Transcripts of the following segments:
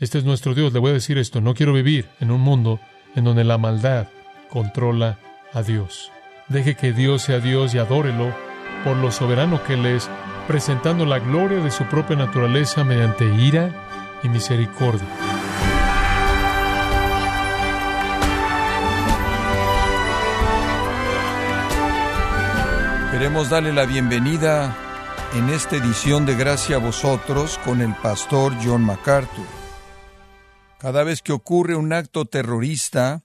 Este es nuestro Dios. Le voy a decir esto. No quiero vivir en un mundo en donde la maldad controla a Dios. Deje que Dios sea Dios y adórelo por lo soberano que Él es, presentando la gloria de su propia naturaleza mediante ira y misericordia. Queremos darle la bienvenida en esta edición de Gracia a vosotros con el pastor John MacArthur. Cada vez que ocurre un acto terrorista,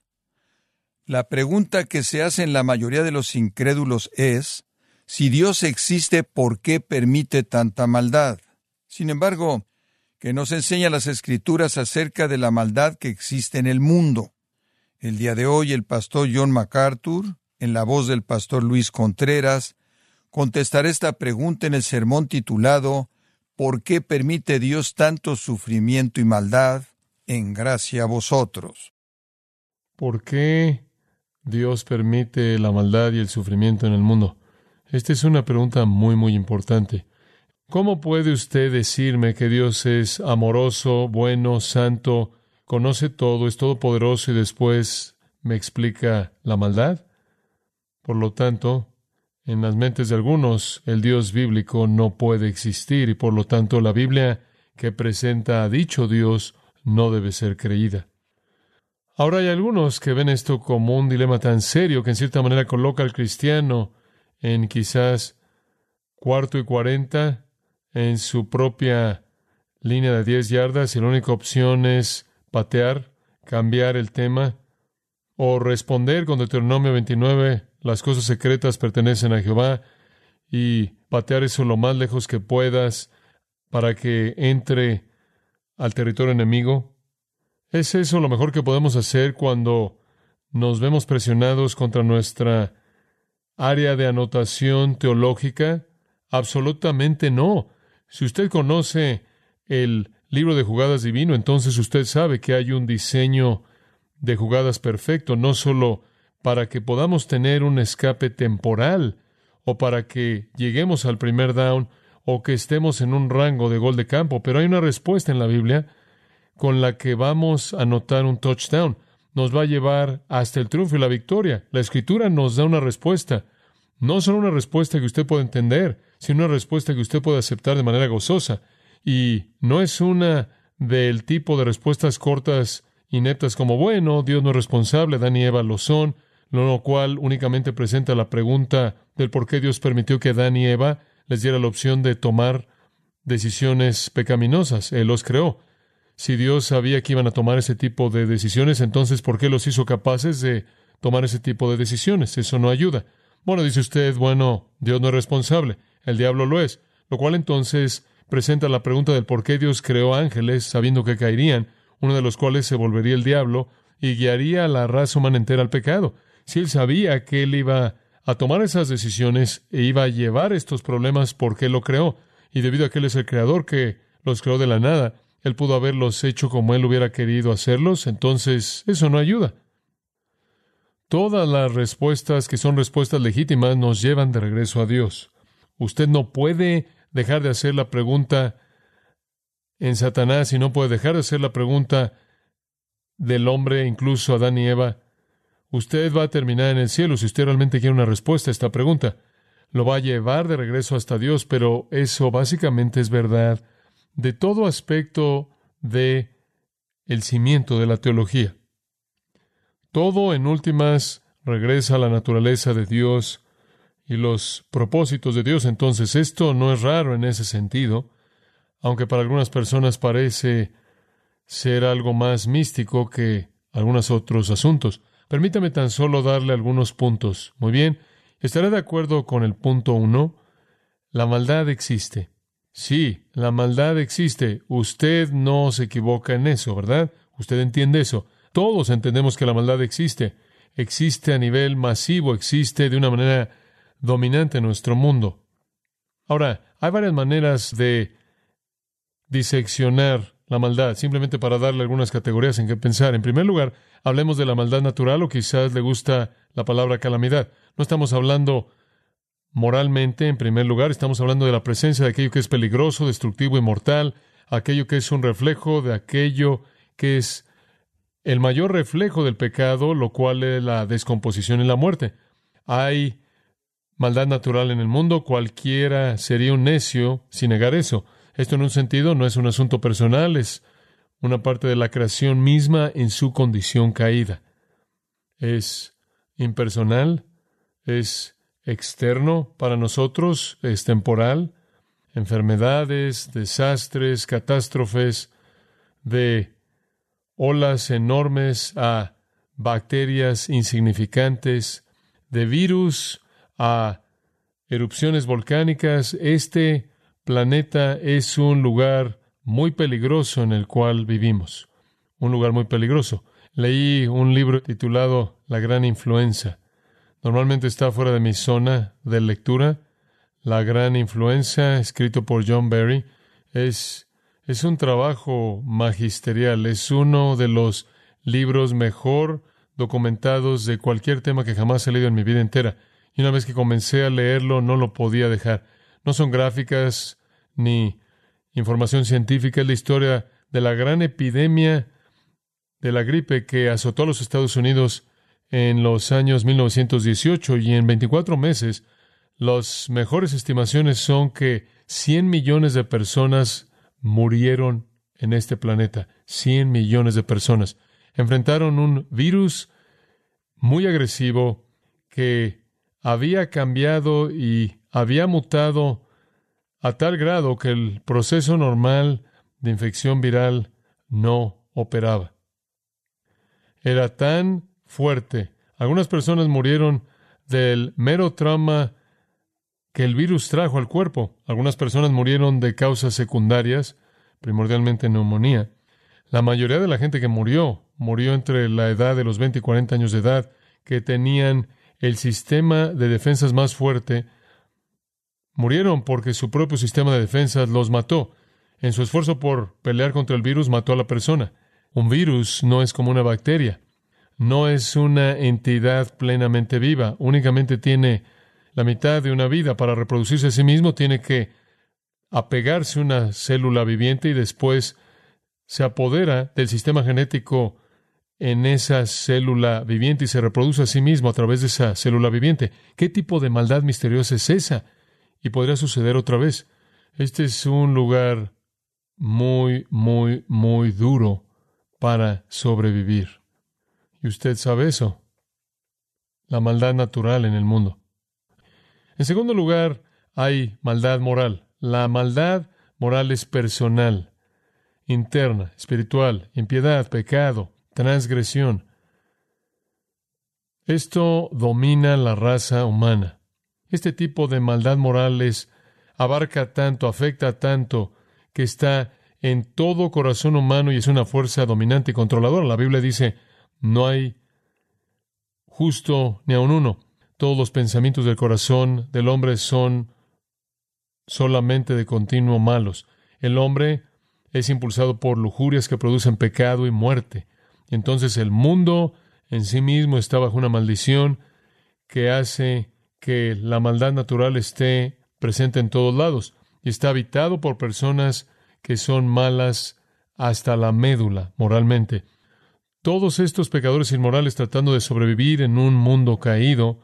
la pregunta que se hace en la mayoría de los incrédulos es, si Dios existe, ¿por qué permite tanta maldad? Sin embargo, que nos enseña las escrituras acerca de la maldad que existe en el mundo. El día de hoy el pastor John MacArthur, en la voz del pastor Luis Contreras, contestará esta pregunta en el sermón titulado ¿Por qué permite Dios tanto sufrimiento y maldad en gracia a vosotros? ¿Por qué Dios permite la maldad y el sufrimiento en el mundo? Esta es una pregunta muy, muy importante. ¿Cómo puede usted decirme que Dios es amoroso, bueno, santo, conoce todo, es todopoderoso y después me explica la maldad? Por lo tanto, en las mentes de algunos, el Dios bíblico no puede existir y por lo tanto la Biblia que presenta a dicho Dios no debe ser creída. Ahora hay algunos que ven esto como un dilema tan serio que en cierta manera coloca al cristiano en quizás cuarto y cuarenta en su propia línea de diez yardas y la única opción es patear, cambiar el tema o responder con Deuteronomio 29, las cosas secretas pertenecen a Jehová y patear eso lo más lejos que puedas para que entre al territorio enemigo. ¿Es eso lo mejor que podemos hacer cuando nos vemos presionados contra nuestra área de anotación teológica? Absolutamente no. Si usted conoce el libro de jugadas divino, entonces usted sabe que hay un diseño de jugadas perfecto, no solo para que podamos tener un escape temporal o para que lleguemos al primer down o que estemos en un rango de gol de campo, pero hay una respuesta en la Biblia con la que vamos a anotar un touchdown. Nos va a llevar hasta el triunfo y la victoria. La escritura nos da una respuesta. No solo una respuesta que usted puede entender, sino una respuesta que usted puede aceptar de manera gozosa. Y no es una del tipo de respuestas cortas, ineptas como, bueno, Dios no es responsable, Dan y Eva lo son, lo cual únicamente presenta la pregunta del por qué Dios permitió que Dan y Eva les diera la opción de tomar decisiones pecaminosas. Él los creó. Si Dios sabía que iban a tomar ese tipo de decisiones, entonces ¿por qué los hizo capaces de tomar ese tipo de decisiones? Eso no ayuda. Bueno, dice usted, bueno, Dios no es responsable, el diablo lo es, lo cual entonces presenta la pregunta del por qué Dios creó ángeles sabiendo que caerían, uno de los cuales se volvería el diablo y guiaría a la raza humana entera al pecado. Si él sabía que él iba a tomar esas decisiones e iba a llevar estos problemas porque lo creó, y debido a que él es el creador que los creó de la nada, él pudo haberlos hecho como él hubiera querido hacerlos, entonces eso no ayuda. Todas las respuestas que son respuestas legítimas nos llevan de regreso a Dios. Usted no puede dejar de hacer la pregunta en Satanás y no puede dejar de hacer la pregunta del hombre, incluso Adán y Eva. Usted va a terminar en el cielo si usted realmente quiere una respuesta a esta pregunta. Lo va a llevar de regreso hasta Dios, pero eso básicamente es verdad de todo aspecto de el cimiento de la teología. Todo en últimas regresa a la naturaleza de Dios y los propósitos de Dios. Entonces esto no es raro en ese sentido, aunque para algunas personas parece ser algo más místico que algunos otros asuntos. Permítame tan solo darle algunos puntos. Muy bien, estaré de acuerdo con el punto uno. La maldad existe. Sí, la maldad existe. Usted no se equivoca en eso, ¿verdad? Usted entiende eso. Todos entendemos que la maldad existe. Existe a nivel masivo, existe de una manera dominante en nuestro mundo. Ahora, hay varias maneras de diseccionar la maldad, simplemente para darle algunas categorías en qué pensar. En primer lugar, hablemos de la maldad natural o quizás le gusta la palabra calamidad. No estamos hablando moralmente, en primer lugar, estamos hablando de la presencia de aquello que es peligroso, destructivo y mortal, aquello que es un reflejo de aquello que es el mayor reflejo del pecado, lo cual es la descomposición y la muerte. Hay maldad natural en el mundo, cualquiera sería un necio sin negar eso. Esto en un sentido no es un asunto personal, es una parte de la creación misma en su condición caída. Es impersonal, es externo para nosotros, es temporal, enfermedades, desastres, catástrofes, de olas enormes a bacterias insignificantes, de virus a erupciones volcánicas. Este planeta es un lugar muy peligroso en el cual vivimos, un lugar muy peligroso. Leí un libro titulado La Gran Influenza. Normalmente está fuera de mi zona de lectura. La Gran Influenza, escrito por John Berry, es, es un trabajo magisterial, es uno de los libros mejor documentados de cualquier tema que jamás he leído en mi vida entera. Y una vez que comencé a leerlo, no lo podía dejar. No son gráficas ni información científica, es la historia de la gran epidemia de la gripe que azotó a los Estados Unidos en los años 1918 y en 24 meses las mejores estimaciones son que 100 millones de personas murieron en este planeta. 100 millones de personas. Enfrentaron un virus muy agresivo que había cambiado y había mutado a tal grado que el proceso normal de infección viral no operaba. Era tan fuerte. Algunas personas murieron del mero trauma que el virus trajo al cuerpo. Algunas personas murieron de causas secundarias, primordialmente neumonía. La mayoría de la gente que murió murió entre la edad de los 20 y 40 años de edad, que tenían el sistema de defensas más fuerte Murieron porque su propio sistema de defensa los mató. En su esfuerzo por pelear contra el virus mató a la persona. Un virus no es como una bacteria. No es una entidad plenamente viva. Únicamente tiene la mitad de una vida. Para reproducirse a sí mismo tiene que apegarse a una célula viviente y después se apodera del sistema genético en esa célula viviente y se reproduce a sí mismo a través de esa célula viviente. ¿Qué tipo de maldad misteriosa es esa? Y podría suceder otra vez. Este es un lugar muy, muy, muy duro para sobrevivir. Y usted sabe eso. La maldad natural en el mundo. En segundo lugar, hay maldad moral. La maldad moral es personal, interna, espiritual, impiedad, pecado, transgresión. Esto domina la raza humana. Este tipo de maldad morales abarca tanto, afecta tanto, que está en todo corazón humano y es una fuerza dominante y controladora. La Biblia dice, no hay justo ni aun uno. Todos los pensamientos del corazón del hombre son solamente de continuo malos. El hombre es impulsado por lujurias que producen pecado y muerte. Entonces el mundo en sí mismo está bajo una maldición que hace que la maldad natural esté presente en todos lados y está habitado por personas que son malas hasta la médula moralmente. Todos estos pecadores inmorales tratando de sobrevivir en un mundo caído,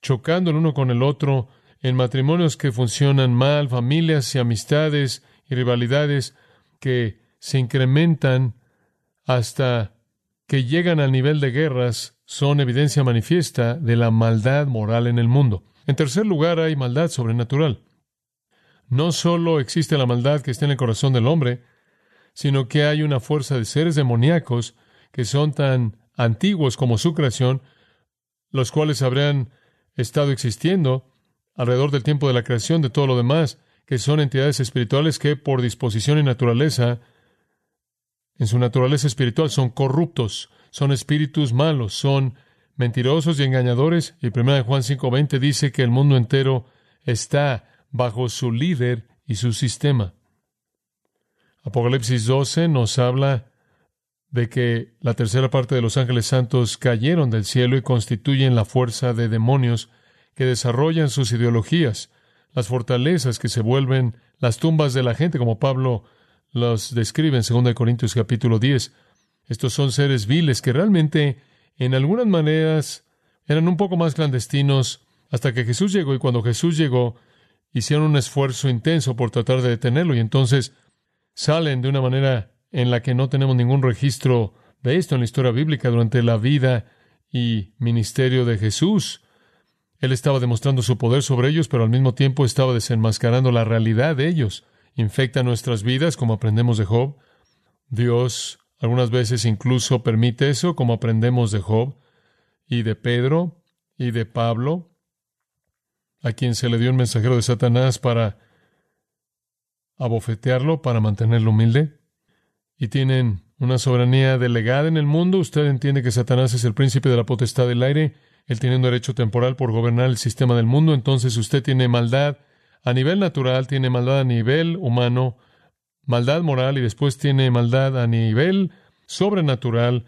chocando el uno con el otro, en matrimonios que funcionan mal, familias y amistades y rivalidades que se incrementan hasta que llegan al nivel de guerras son evidencia manifiesta de la maldad moral en el mundo. En tercer lugar, hay maldad sobrenatural. No solo existe la maldad que está en el corazón del hombre, sino que hay una fuerza de seres demoníacos que son tan antiguos como su creación, los cuales habrían estado existiendo alrededor del tiempo de la creación de todo lo demás, que son entidades espirituales que por disposición y naturaleza, en su naturaleza espiritual, son corruptos, son espíritus malos, son mentirosos y engañadores. Y 1 Juan 5:20 dice que el mundo entero está bajo su líder y su sistema. Apocalipsis 12 nos habla de que la tercera parte de los ángeles santos cayeron del cielo y constituyen la fuerza de demonios que desarrollan sus ideologías, las fortalezas que se vuelven las tumbas de la gente, como Pablo los describe en 2 Corintios capítulo 10. Estos son seres viles que realmente, en algunas maneras, eran un poco más clandestinos hasta que Jesús llegó y cuando Jesús llegó, hicieron un esfuerzo intenso por tratar de detenerlo y entonces salen de una manera en la que no tenemos ningún registro de esto en la historia bíblica durante la vida y ministerio de Jesús. Él estaba demostrando su poder sobre ellos, pero al mismo tiempo estaba desenmascarando la realidad de ellos. Infecta nuestras vidas, como aprendemos de Job. Dios algunas veces incluso permite eso, como aprendemos de Job y de Pedro y de Pablo, a quien se le dio un mensajero de Satanás para abofetearlo, para mantenerlo humilde. Y tienen una soberanía delegada en el mundo. Usted entiende que Satanás es el príncipe de la potestad del aire él tiene un derecho temporal por gobernar el sistema del mundo, entonces usted tiene maldad a nivel natural, tiene maldad a nivel humano, maldad moral y después tiene maldad a nivel sobrenatural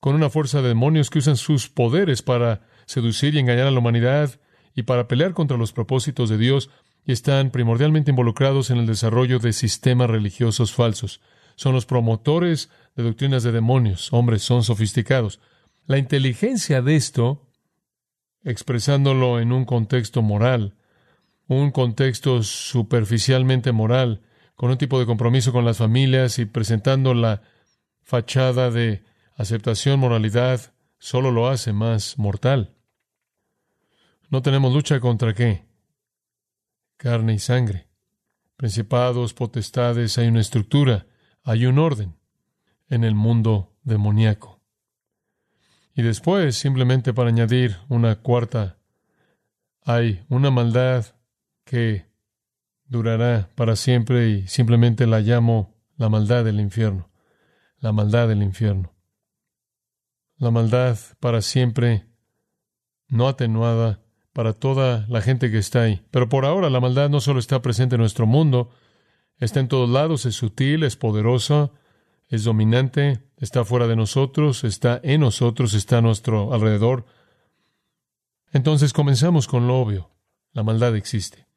con una fuerza de demonios que usan sus poderes para seducir y engañar a la humanidad y para pelear contra los propósitos de Dios y están primordialmente involucrados en el desarrollo de sistemas religiosos falsos. Son los promotores de doctrinas de demonios. Hombres, son sofisticados. La inteligencia de esto expresándolo en un contexto moral, un contexto superficialmente moral, con un tipo de compromiso con las familias y presentando la fachada de aceptación, moralidad, solo lo hace más mortal. No tenemos lucha contra qué? Carne y sangre. Principados, potestades, hay una estructura, hay un orden en el mundo demoníaco. Y después, simplemente para añadir una cuarta, hay una maldad que durará para siempre y simplemente la llamo la maldad del infierno, la maldad del infierno. La maldad para siempre, no atenuada para toda la gente que está ahí. Pero por ahora la maldad no solo está presente en nuestro mundo, está en todos lados, es sutil, es poderosa, es dominante, está fuera de nosotros, está en nosotros, está a nuestro alrededor. Entonces comenzamos con lo obvio. La maldad existe.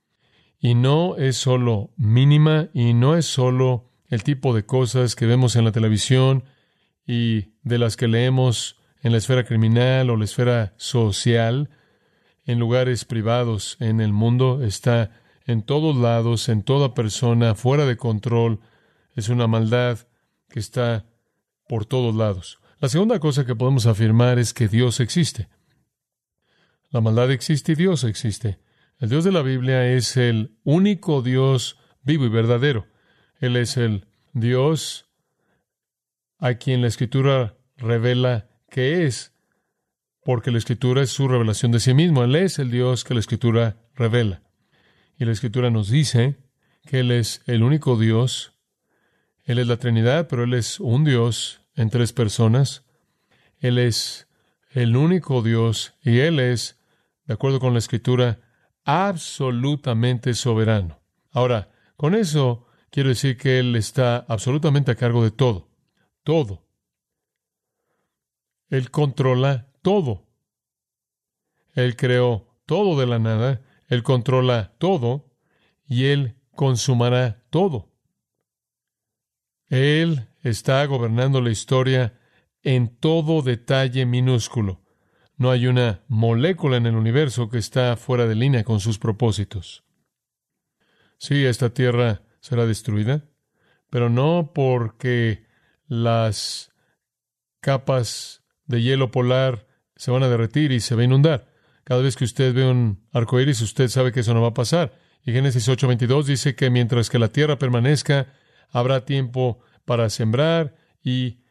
Y no es solo mínima y no es solo el tipo de cosas que vemos en la televisión y de las que leemos en la esfera criminal o la esfera social, en lugares privados en el mundo, está en todos lados, en toda persona, fuera de control. Es una maldad que está por todos lados. La segunda cosa que podemos afirmar es que Dios existe. La maldad existe y Dios existe. El Dios de la Biblia es el único Dios vivo y verdadero. Él es el Dios a quien la Escritura revela que es, porque la Escritura es su revelación de sí mismo. Él es el Dios que la Escritura revela. Y la Escritura nos dice que Él es el único Dios él es la Trinidad, pero Él es un Dios en tres personas. Él es el único Dios y Él es, de acuerdo con la Escritura, absolutamente soberano. Ahora, con eso quiero decir que Él está absolutamente a cargo de todo, todo. Él controla todo. Él creó todo de la nada, Él controla todo y Él consumará todo. Él está gobernando la historia en todo detalle minúsculo. No hay una molécula en el universo que está fuera de línea con sus propósitos. Sí, esta tierra será destruida, pero no porque las capas de hielo polar se van a derretir y se va a inundar. Cada vez que usted ve un arco iris, usted sabe que eso no va a pasar. Y Génesis 8:22 dice que mientras que la tierra permanezca, Habrá tiempo para sembrar y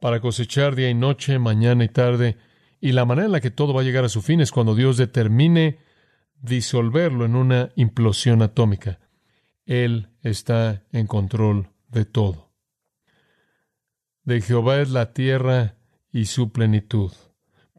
para cosechar día y noche, mañana y tarde. Y la manera en la que todo va a llegar a su fin es cuando Dios determine disolverlo en una implosión atómica. Él está en control de todo. De Jehová es la tierra y su plenitud.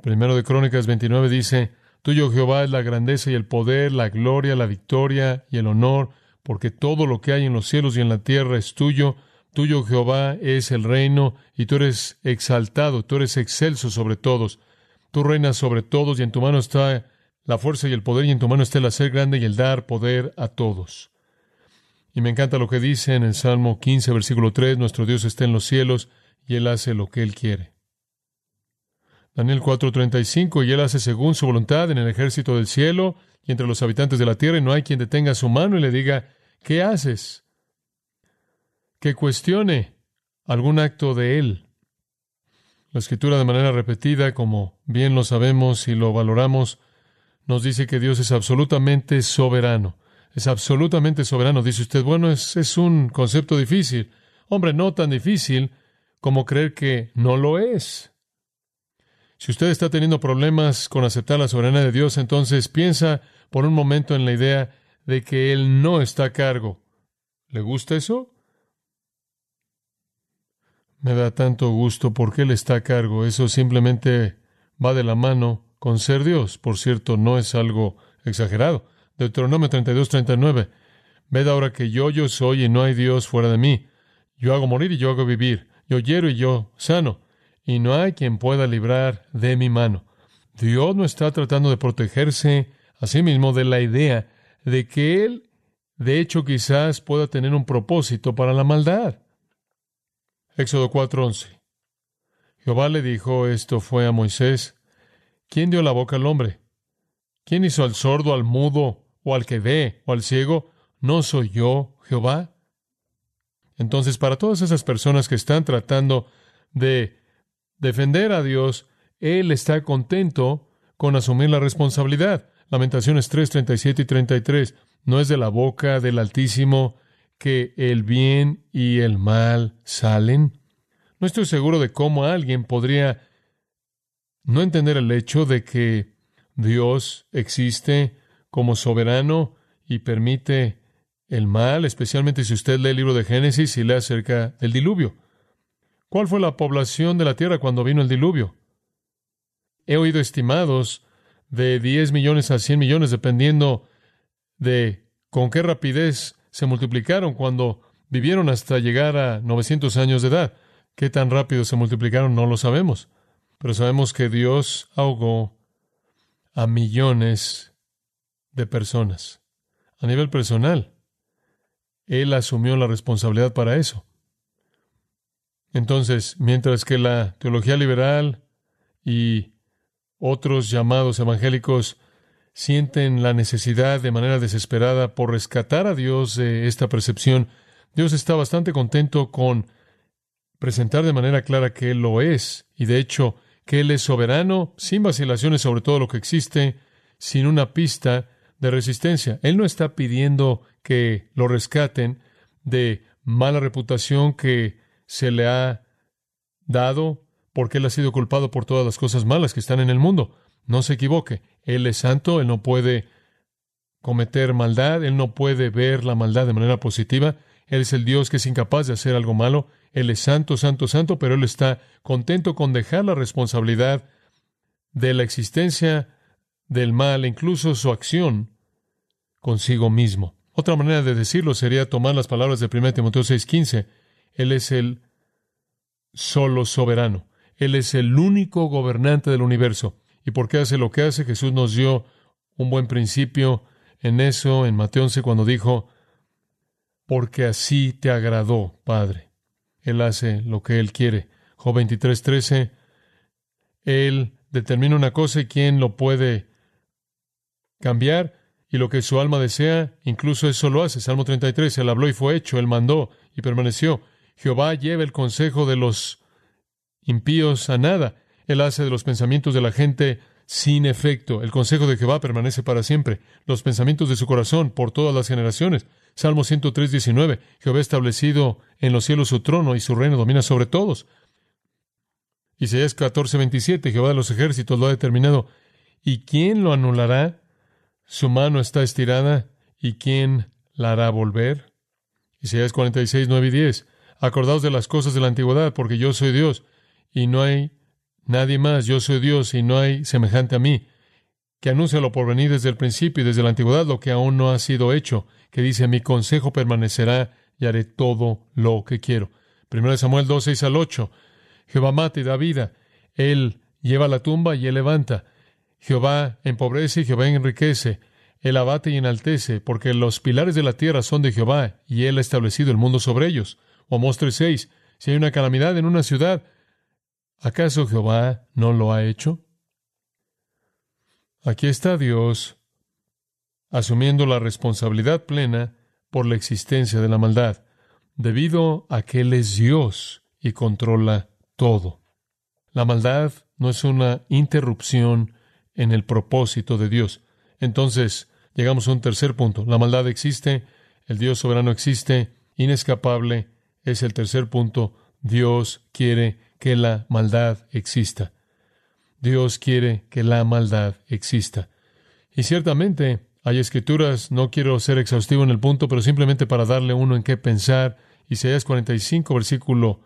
Primero de Crónicas 29 dice, Tuyo Jehová es la grandeza y el poder, la gloria, la victoria y el honor, porque todo lo que hay en los cielos y en la tierra es tuyo. Tuyo, Jehová, es el reino, y tú eres exaltado, tú eres excelso sobre todos. Tú reinas sobre todos, y en tu mano está la fuerza y el poder, y en tu mano está el hacer grande y el dar poder a todos. Y me encanta lo que dice en el Salmo 15, versículo 3, nuestro Dios está en los cielos y Él hace lo que Él quiere. Daniel 4:35, y Él hace según su voluntad en el ejército del cielo y entre los habitantes de la tierra, y no hay quien detenga su mano y le diga, ¿qué haces? Que cuestione algún acto de Él. La escritura de manera repetida, como bien lo sabemos y lo valoramos, nos dice que Dios es absolutamente soberano. Es absolutamente soberano. Dice usted, bueno, es, es un concepto difícil. Hombre, no tan difícil como creer que no lo es. Si usted está teniendo problemas con aceptar la soberanía de Dios, entonces piensa por un momento en la idea de que Él no está a cargo. ¿Le gusta eso? Me da tanto gusto porque Él está a cargo. Eso simplemente va de la mano con ser Dios. Por cierto, no es algo exagerado. Deuteronomio 32, 39. Ved ahora que yo, yo soy y no hay Dios fuera de mí. Yo hago morir y yo hago vivir. Yo hiero y yo sano y no hay quien pueda librar de mi mano. Dios no está tratando de protegerse a sí mismo de la idea de que Él, de hecho, quizás pueda tener un propósito para la maldad. Éxodo 4:11. Jehová le dijo, esto fue a Moisés, ¿quién dio la boca al hombre? ¿Quién hizo al sordo, al mudo, o al que ve, o al ciego? ¿No soy yo, Jehová? Entonces, para todas esas personas que están tratando de defender a Dios, Él está contento con asumir la responsabilidad. Lamentaciones 3, 37 y 33. No es de la boca del Altísimo que el bien y el mal salen. No estoy seguro de cómo alguien podría no entender el hecho de que Dios existe como soberano y permite el mal, especialmente si usted lee el libro de Génesis y lee acerca del diluvio. ¿Cuál fue la población de la tierra cuando vino el diluvio? He oído estimados de 10 millones a 100 millones, dependiendo de con qué rapidez se multiplicaron cuando vivieron hasta llegar a 900 años de edad. ¿Qué tan rápido se multiplicaron? No lo sabemos. Pero sabemos que Dios ahogó a millones de personas. A nivel personal, Él asumió la responsabilidad para eso. Entonces, mientras que la teología liberal y otros llamados evangélicos sienten la necesidad de manera desesperada por rescatar a Dios de esta percepción, Dios está bastante contento con presentar de manera clara que Él lo es, y de hecho que Él es soberano, sin vacilaciones sobre todo lo que existe, sin una pista de resistencia. Él no está pidiendo que lo rescaten de mala reputación que se le ha dado porque Él ha sido culpado por todas las cosas malas que están en el mundo. No se equivoque, Él es santo, Él no puede cometer maldad, Él no puede ver la maldad de manera positiva, Él es el Dios que es incapaz de hacer algo malo, Él es santo, santo, santo, pero Él está contento con dejar la responsabilidad de la existencia del mal, incluso su acción, consigo mismo. Otra manera de decirlo sería tomar las palabras de 1 Timoteo 6:15, él es el solo soberano. Él es el único gobernante del universo. ¿Y por qué hace lo que hace? Jesús nos dio un buen principio en eso, en Mateo 11, cuando dijo, porque así te agradó, Padre. Él hace lo que Él quiere. Job 23, 13, Él determina una cosa y quién lo puede cambiar y lo que su alma desea, incluso eso lo hace. Salmo 33, Él habló y fue hecho, Él mandó y permaneció. Jehová lleva el consejo de los impíos a nada. Él hace de los pensamientos de la gente sin efecto. El consejo de Jehová permanece para siempre. Los pensamientos de su corazón por todas las generaciones. Salmo 103, 19. Jehová ha establecido en los cielos su trono y su reino domina sobre todos. Isaías 14, 27. Jehová de los ejércitos lo ha determinado. ¿Y quién lo anulará? Su mano está estirada. ¿Y quién la hará volver? Isaías 46, 9 y 10. Acordaos de las cosas de la antigüedad, porque yo soy Dios y no hay nadie más. Yo soy Dios y no hay semejante a mí, que anuncia lo por venir desde el principio y desde la antigüedad lo que aún no ha sido hecho, que dice, mi consejo permanecerá y haré todo lo que quiero. Primero de Samuel 2, 6 al 8. Jehová mata y da vida. Él lleva la tumba y él levanta. Jehová empobrece y Jehová enriquece. Él abate y enaltece, porque los pilares de la tierra son de Jehová, y Él ha establecido el mundo sobre ellos. O Amós 3.6, si hay una calamidad en una ciudad, ¿acaso Jehová no lo ha hecho? Aquí está Dios asumiendo la responsabilidad plena por la existencia de la maldad, debido a que Él es Dios y controla todo. La maldad no es una interrupción en el propósito de Dios. Entonces, llegamos a un tercer punto. La maldad existe, el Dios soberano existe, inescapable, es el tercer punto. Dios quiere que la maldad exista. Dios quiere que la maldad exista. Y ciertamente hay escrituras, no quiero ser exhaustivo en el punto, pero simplemente para darle uno en qué pensar. Isaías 45, versículo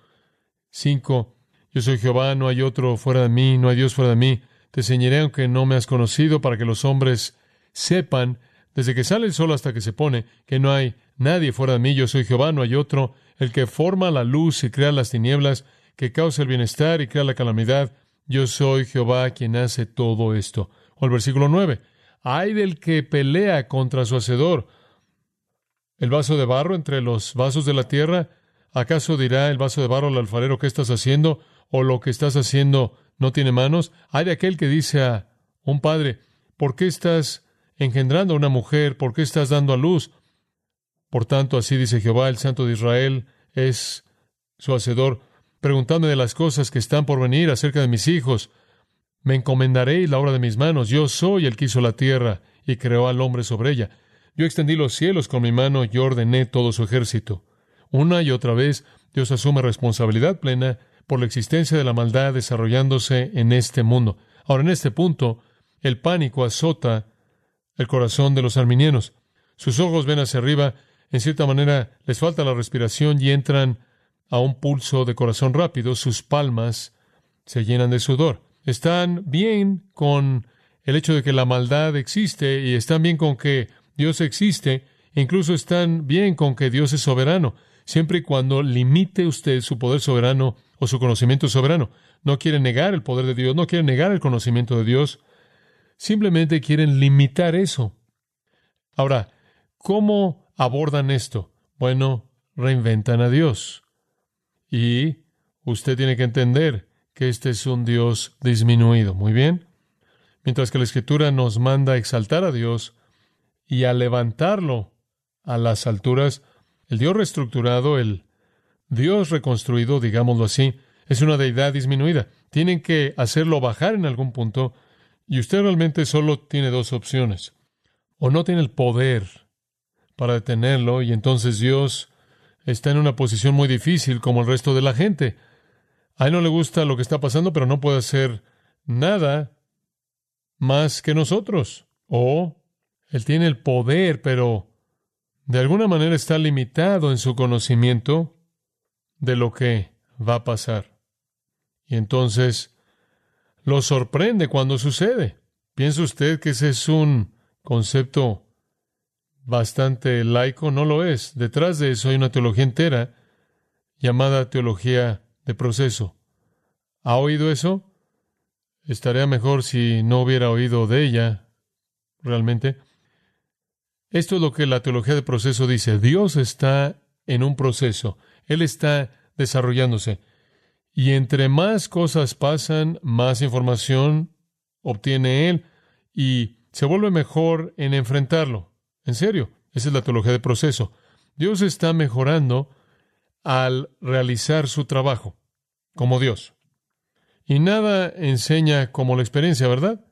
5. Yo soy Jehová, no hay otro fuera de mí, no hay Dios fuera de mí. Te enseñaré aunque no me has conocido, para que los hombres sepan, desde que sale el sol hasta que se pone, que no hay nadie fuera de mí. Yo soy Jehová, no hay otro, el que forma la luz y crea las tinieblas, que causa el bienestar y crea la calamidad. Yo soy Jehová quien hace todo esto. O el versículo 9. Hay del que pelea contra su hacedor. El vaso de barro entre los vasos de la tierra. ¿Acaso dirá el vaso de barro al alfarero qué estás haciendo? ¿O lo que estás haciendo no tiene manos? Hay de aquel que dice a un padre, ¿por qué estás engendrando a una mujer? ¿Por qué estás dando a luz? Por tanto, así dice Jehová, el Santo de Israel, es su hacedor. Preguntadme de las cosas que están por venir acerca de mis hijos. Me encomendaréis la obra de mis manos. Yo soy el que hizo la tierra y creó al hombre sobre ella. Yo extendí los cielos con mi mano y ordené todo su ejército. Una y otra vez Dios asume responsabilidad plena por la existencia de la maldad desarrollándose en este mundo. Ahora, en este punto, el pánico azota el corazón de los arminianos. Sus ojos ven hacia arriba, en cierta manera les falta la respiración y entran a un pulso de corazón rápido, sus palmas se llenan de sudor. Están bien con el hecho de que la maldad existe y están bien con que Dios existe, incluso están bien con que Dios es soberano, siempre y cuando limite usted su poder soberano o su conocimiento soberano. No quieren negar el poder de Dios, no quieren negar el conocimiento de Dios, simplemente quieren limitar eso. Ahora, ¿cómo abordan esto? Bueno, reinventan a Dios. Y usted tiene que entender que este es un Dios disminuido. Muy bien. Mientras que la Escritura nos manda a exaltar a Dios y a levantarlo a las alturas, el Dios reestructurado, el Dios reconstruido, digámoslo así, es una deidad disminuida. Tienen que hacerlo bajar en algún punto y usted realmente solo tiene dos opciones. O no tiene el poder para detenerlo y entonces Dios está en una posición muy difícil como el resto de la gente. A él no le gusta lo que está pasando, pero no puede hacer nada más que nosotros. O él tiene el poder, pero de alguna manera está limitado en su conocimiento de lo que va a pasar. Y entonces lo sorprende cuando sucede. ¿Piensa usted que ese es un concepto bastante laico, no lo es. Detrás de eso hay una teología entera llamada teología de proceso. ¿Ha oído eso? Estaría mejor si no hubiera oído de ella, realmente. Esto es lo que la teología de proceso dice. Dios está en un proceso. Él está desarrollándose. Y entre más cosas pasan, más información obtiene Él y se vuelve mejor en enfrentarlo. En serio, esa es la teología de proceso. Dios está mejorando al realizar su trabajo como Dios. Y nada enseña como la experiencia, ¿verdad?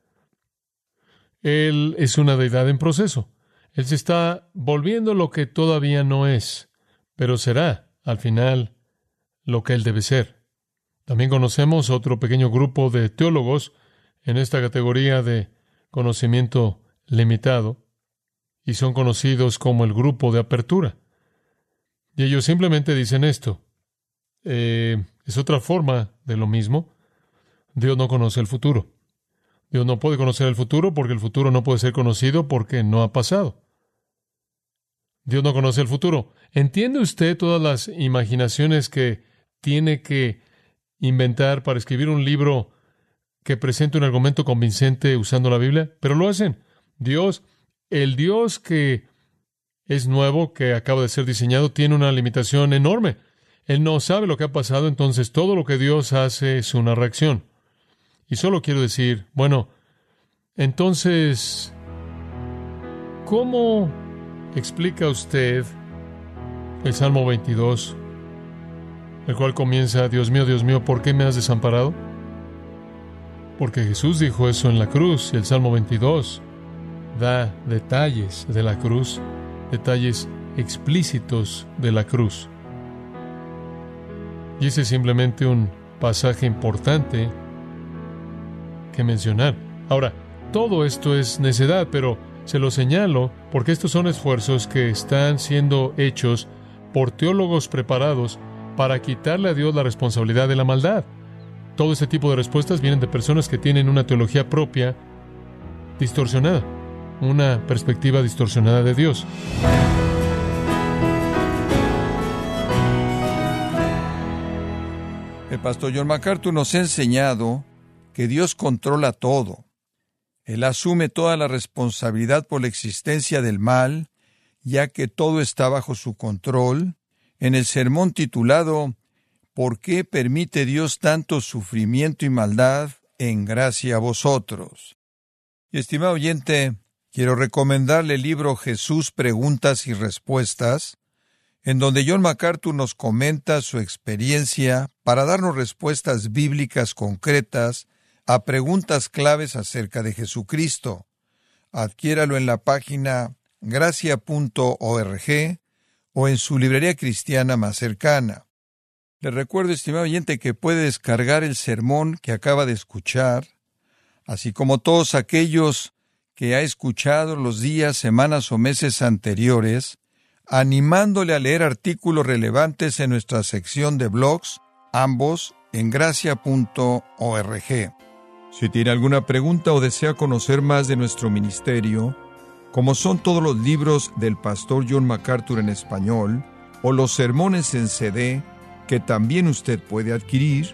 Él es una deidad en proceso. Él se está volviendo lo que todavía no es, pero será, al final, lo que Él debe ser. También conocemos otro pequeño grupo de teólogos en esta categoría de conocimiento limitado, y son conocidos como el grupo de apertura. Y ellos simplemente dicen esto. Eh, es otra forma de lo mismo. Dios no conoce el futuro. Dios no puede conocer el futuro porque el futuro no puede ser conocido porque no ha pasado. Dios no conoce el futuro. ¿Entiende usted todas las imaginaciones que tiene que inventar para escribir un libro que presente un argumento convincente usando la Biblia? Pero lo hacen. Dios el Dios que es nuevo, que acaba de ser diseñado, tiene una limitación enorme. Él no sabe lo que ha pasado, entonces todo lo que Dios hace es una reacción. Y solo quiero decir, bueno, entonces, ¿cómo explica usted el Salmo 22, el cual comienza, Dios mío, Dios mío, ¿por qué me has desamparado? Porque Jesús dijo eso en la cruz y el Salmo 22 da detalles de la cruz, detalles explícitos de la cruz. Y ese es simplemente un pasaje importante que mencionar. Ahora, todo esto es necedad, pero se lo señalo porque estos son esfuerzos que están siendo hechos por teólogos preparados para quitarle a Dios la responsabilidad de la maldad. Todo ese tipo de respuestas vienen de personas que tienen una teología propia distorsionada, una perspectiva distorsionada de Dios. El pastor John MacArthur nos ha enseñado que Dios controla todo. Él asume toda la responsabilidad por la existencia del mal, ya que todo está bajo su control. En el sermón titulado ¿Por qué permite Dios tanto sufrimiento y maldad en gracia a vosotros? Y estimado oyente, quiero recomendarle el libro Jesús Preguntas y Respuestas, en donde John MacArthur nos comenta su experiencia para darnos respuestas bíblicas concretas a preguntas claves acerca de Jesucristo. Adquiéralo en la página gracia.org o en su librería cristiana más cercana. Le recuerdo, estimado oyente, que puede descargar el sermón que acaba de escuchar, así como todos aquellos que ha escuchado los días, semanas o meses anteriores, animándole a leer artículos relevantes en nuestra sección de blogs, ambos en gracia.org. Si tiene alguna pregunta o desea conocer más de nuestro ministerio, como son todos los libros del pastor John MacArthur en español, o los sermones en CD, que también usted puede adquirir,